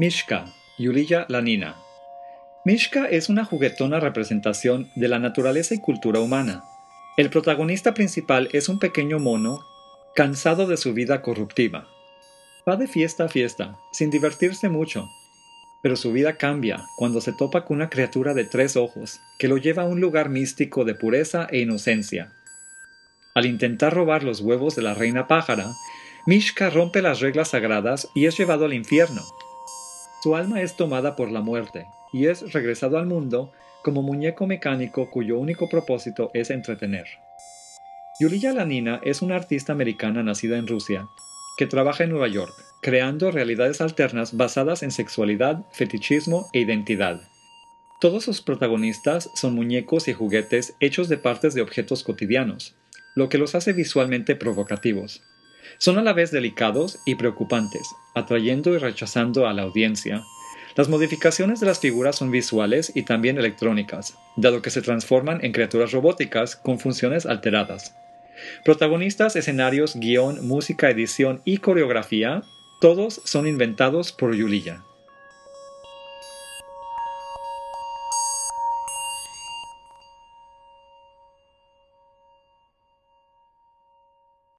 Mishka, Yulia Lanina. Mishka es una juguetona representación de la naturaleza y cultura humana. El protagonista principal es un pequeño mono cansado de su vida corruptiva. Va de fiesta a fiesta, sin divertirse mucho, pero su vida cambia cuando se topa con una criatura de tres ojos que lo lleva a un lugar místico de pureza e inocencia. Al intentar robar los huevos de la reina pájara, Mishka rompe las reglas sagradas y es llevado al infierno. Su alma es tomada por la muerte y es regresado al mundo como muñeco mecánico cuyo único propósito es entretener. Yulia Lanina es una artista americana nacida en Rusia que trabaja en Nueva York, creando realidades alternas basadas en sexualidad, fetichismo e identidad. Todos sus protagonistas son muñecos y juguetes hechos de partes de objetos cotidianos, lo que los hace visualmente provocativos. Son a la vez delicados y preocupantes, atrayendo y rechazando a la audiencia. Las modificaciones de las figuras son visuales y también electrónicas, dado que se transforman en criaturas robóticas con funciones alteradas. Protagonistas, escenarios, guion, música, edición y coreografía, todos son inventados por Yulia.